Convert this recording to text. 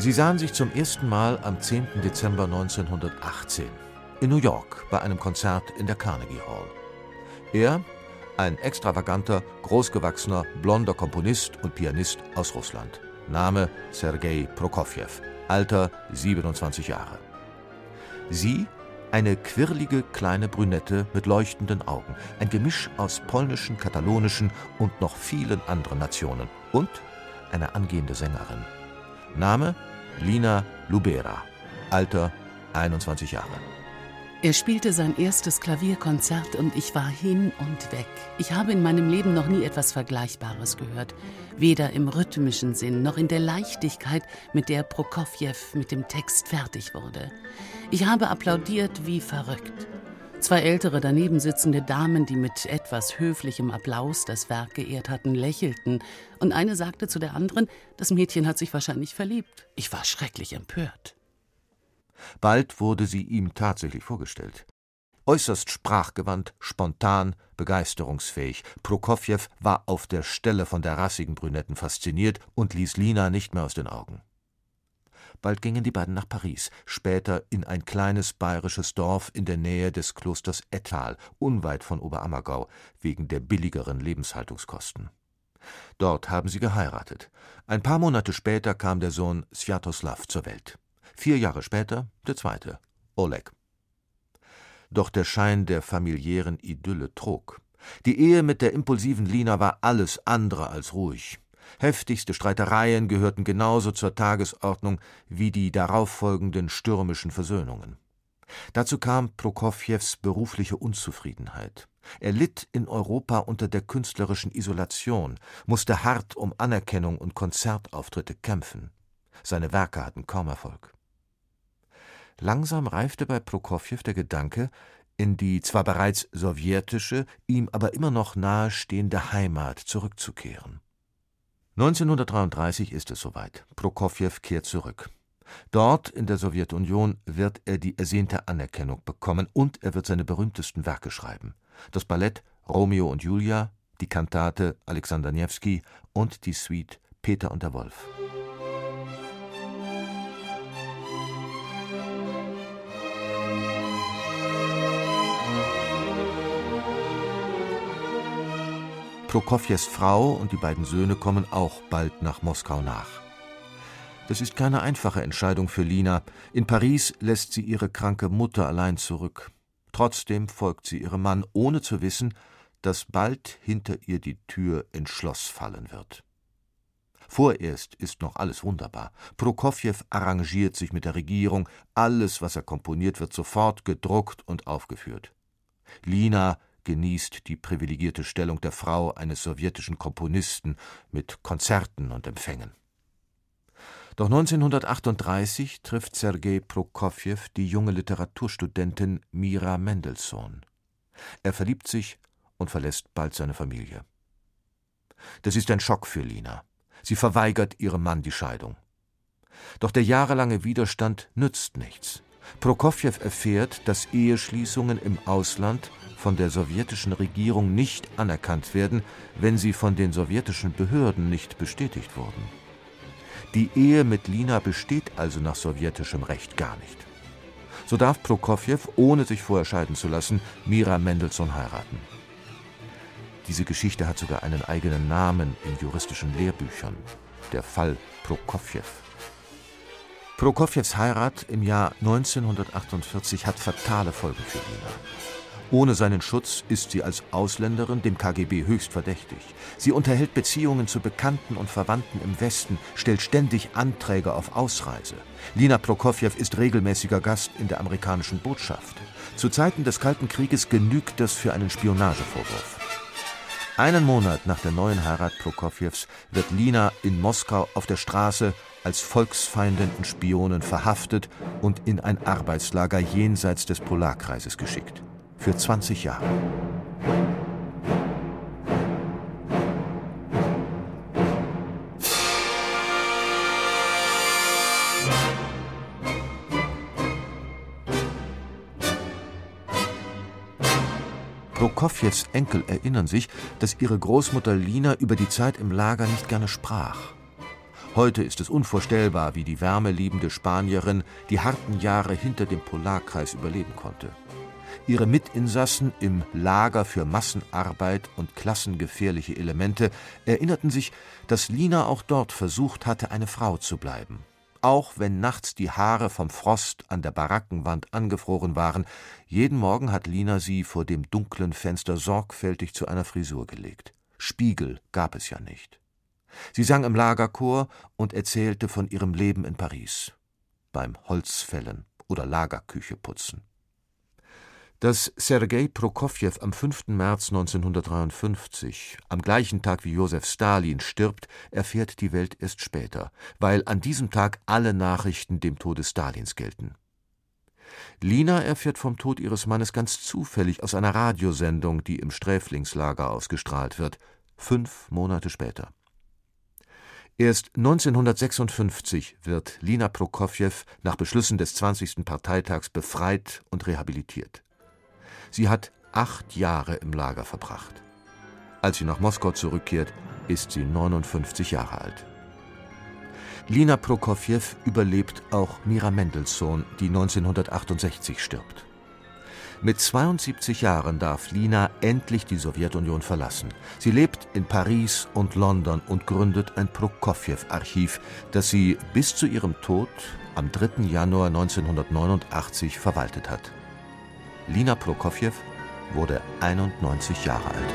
Sie sahen sich zum ersten Mal am 10. Dezember 1918 in New York bei einem Konzert in der Carnegie Hall. Er, ein extravaganter, großgewachsener, blonder Komponist und Pianist aus Russland. Name Sergei Prokofjew, Alter 27 Jahre. Sie, eine quirlige kleine Brünette mit leuchtenden Augen, ein Gemisch aus polnischen, katalonischen und noch vielen anderen Nationen und eine angehende Sängerin. Name Lina Lubera, Alter 21 Jahre. Er spielte sein erstes Klavierkonzert und ich war hin und weg. Ich habe in meinem Leben noch nie etwas Vergleichbares gehört. Weder im rhythmischen Sinn noch in der Leichtigkeit, mit der Prokofjew mit dem Text fertig wurde. Ich habe applaudiert wie verrückt. Zwei ältere daneben sitzende Damen, die mit etwas höflichem Applaus das Werk geehrt hatten, lächelten, und eine sagte zu der anderen, das Mädchen hat sich wahrscheinlich verliebt. Ich war schrecklich empört. Bald wurde sie ihm tatsächlich vorgestellt. Äußerst sprachgewandt, spontan, begeisterungsfähig. Prokofjew war auf der Stelle von der rassigen Brünetten fasziniert und ließ Lina nicht mehr aus den Augen. Bald gingen die beiden nach Paris, später in ein kleines bayerisches Dorf in der Nähe des Klosters Ettal, unweit von Oberammergau, wegen der billigeren Lebenshaltungskosten. Dort haben sie geheiratet. Ein paar Monate später kam der Sohn Sviatoslav zur Welt. Vier Jahre später der zweite, Oleg. Doch der Schein der familiären Idylle trug. Die Ehe mit der impulsiven Lina war alles andere als ruhig. Heftigste Streitereien gehörten genauso zur Tagesordnung wie die darauffolgenden stürmischen Versöhnungen. Dazu kam Prokofjews berufliche Unzufriedenheit. Er litt in Europa unter der künstlerischen Isolation, musste hart um Anerkennung und Konzertauftritte kämpfen. Seine Werke hatten kaum Erfolg. Langsam reifte bei Prokofjew der Gedanke, in die zwar bereits sowjetische, ihm aber immer noch nahestehende Heimat zurückzukehren. 1933 ist es soweit. Prokofjew kehrt zurück. Dort in der Sowjetunion wird er die ersehnte Anerkennung bekommen und er wird seine berühmtesten Werke schreiben. Das Ballett Romeo und Julia, die Kantate Alexander Niewski und die Suite Peter und der Wolf. Prokofjews Frau und die beiden Söhne kommen auch bald nach Moskau nach. Das ist keine einfache Entscheidung für Lina. In Paris lässt sie ihre kranke Mutter allein zurück. Trotzdem folgt sie ihrem Mann, ohne zu wissen, dass bald hinter ihr die Tür ins Schloss fallen wird. Vorerst ist noch alles wunderbar. Prokofjew arrangiert sich mit der Regierung, alles, was er komponiert, wird sofort gedruckt und aufgeführt. Lina genießt die privilegierte Stellung der Frau eines sowjetischen Komponisten mit Konzerten und Empfängen. Doch 1938 trifft Sergei Prokofjew die junge Literaturstudentin Mira Mendelssohn. Er verliebt sich und verlässt bald seine Familie. Das ist ein Schock für Lina. Sie verweigert ihrem Mann die Scheidung. Doch der jahrelange Widerstand nützt nichts. Prokofjew erfährt, dass Eheschließungen im Ausland von der sowjetischen Regierung nicht anerkannt werden, wenn sie von den sowjetischen Behörden nicht bestätigt wurden. Die Ehe mit Lina besteht also nach sowjetischem Recht gar nicht. So darf Prokofjew, ohne sich vorher scheiden zu lassen, Mira Mendelssohn heiraten. Diese Geschichte hat sogar einen eigenen Namen in juristischen Lehrbüchern. Der Fall Prokofjew. Prokofjews Heirat im Jahr 1948 hat fatale Folgen für Lina. Ohne seinen Schutz ist sie als Ausländerin dem KGB höchst verdächtig. Sie unterhält Beziehungen zu Bekannten und Verwandten im Westen, stellt ständig Anträge auf Ausreise. Lina Prokofjew ist regelmäßiger Gast in der amerikanischen Botschaft. Zu Zeiten des Kalten Krieges genügt das für einen Spionagevorwurf. Einen Monat nach der neuen Heirat Prokofjews wird Lina in Moskau auf der Straße als Volksfeindin und Spionin verhaftet und in ein Arbeitslager jenseits des Polarkreises geschickt. Für 20 Jahre. Prokofjews Enkel erinnern sich, dass ihre Großmutter Lina über die Zeit im Lager nicht gerne sprach. Heute ist es unvorstellbar, wie die wärmeliebende Spanierin die harten Jahre hinter dem Polarkreis überleben konnte. Ihre Mitinsassen im Lager für Massenarbeit und klassengefährliche Elemente erinnerten sich, dass Lina auch dort versucht hatte, eine Frau zu bleiben auch wenn nachts die Haare vom Frost an der Barackenwand angefroren waren, jeden Morgen hat Lina sie vor dem dunklen Fenster sorgfältig zu einer Frisur gelegt. Spiegel gab es ja nicht. Sie sang im Lagerchor und erzählte von ihrem Leben in Paris, beim Holzfällen oder Lagerküche putzen. Dass Sergei Prokofjew am 5. März 1953, am gleichen Tag wie Josef Stalin, stirbt, erfährt die Welt erst später, weil an diesem Tag alle Nachrichten dem Tode Stalins gelten. Lina erfährt vom Tod ihres Mannes ganz zufällig aus einer Radiosendung, die im Sträflingslager ausgestrahlt wird, fünf Monate später. Erst 1956 wird Lina Prokofjew nach Beschlüssen des 20. Parteitags befreit und rehabilitiert. Sie hat acht Jahre im Lager verbracht. Als sie nach Moskau zurückkehrt, ist sie 59 Jahre alt. Lina Prokofjew überlebt auch Mira Mendelssohn, die 1968 stirbt. Mit 72 Jahren darf Lina endlich die Sowjetunion verlassen. Sie lebt in Paris und London und gründet ein Prokofjew-Archiv, das sie bis zu ihrem Tod am 3. Januar 1989 verwaltet hat. Lina Prokofjew wurde 91 Jahre alt.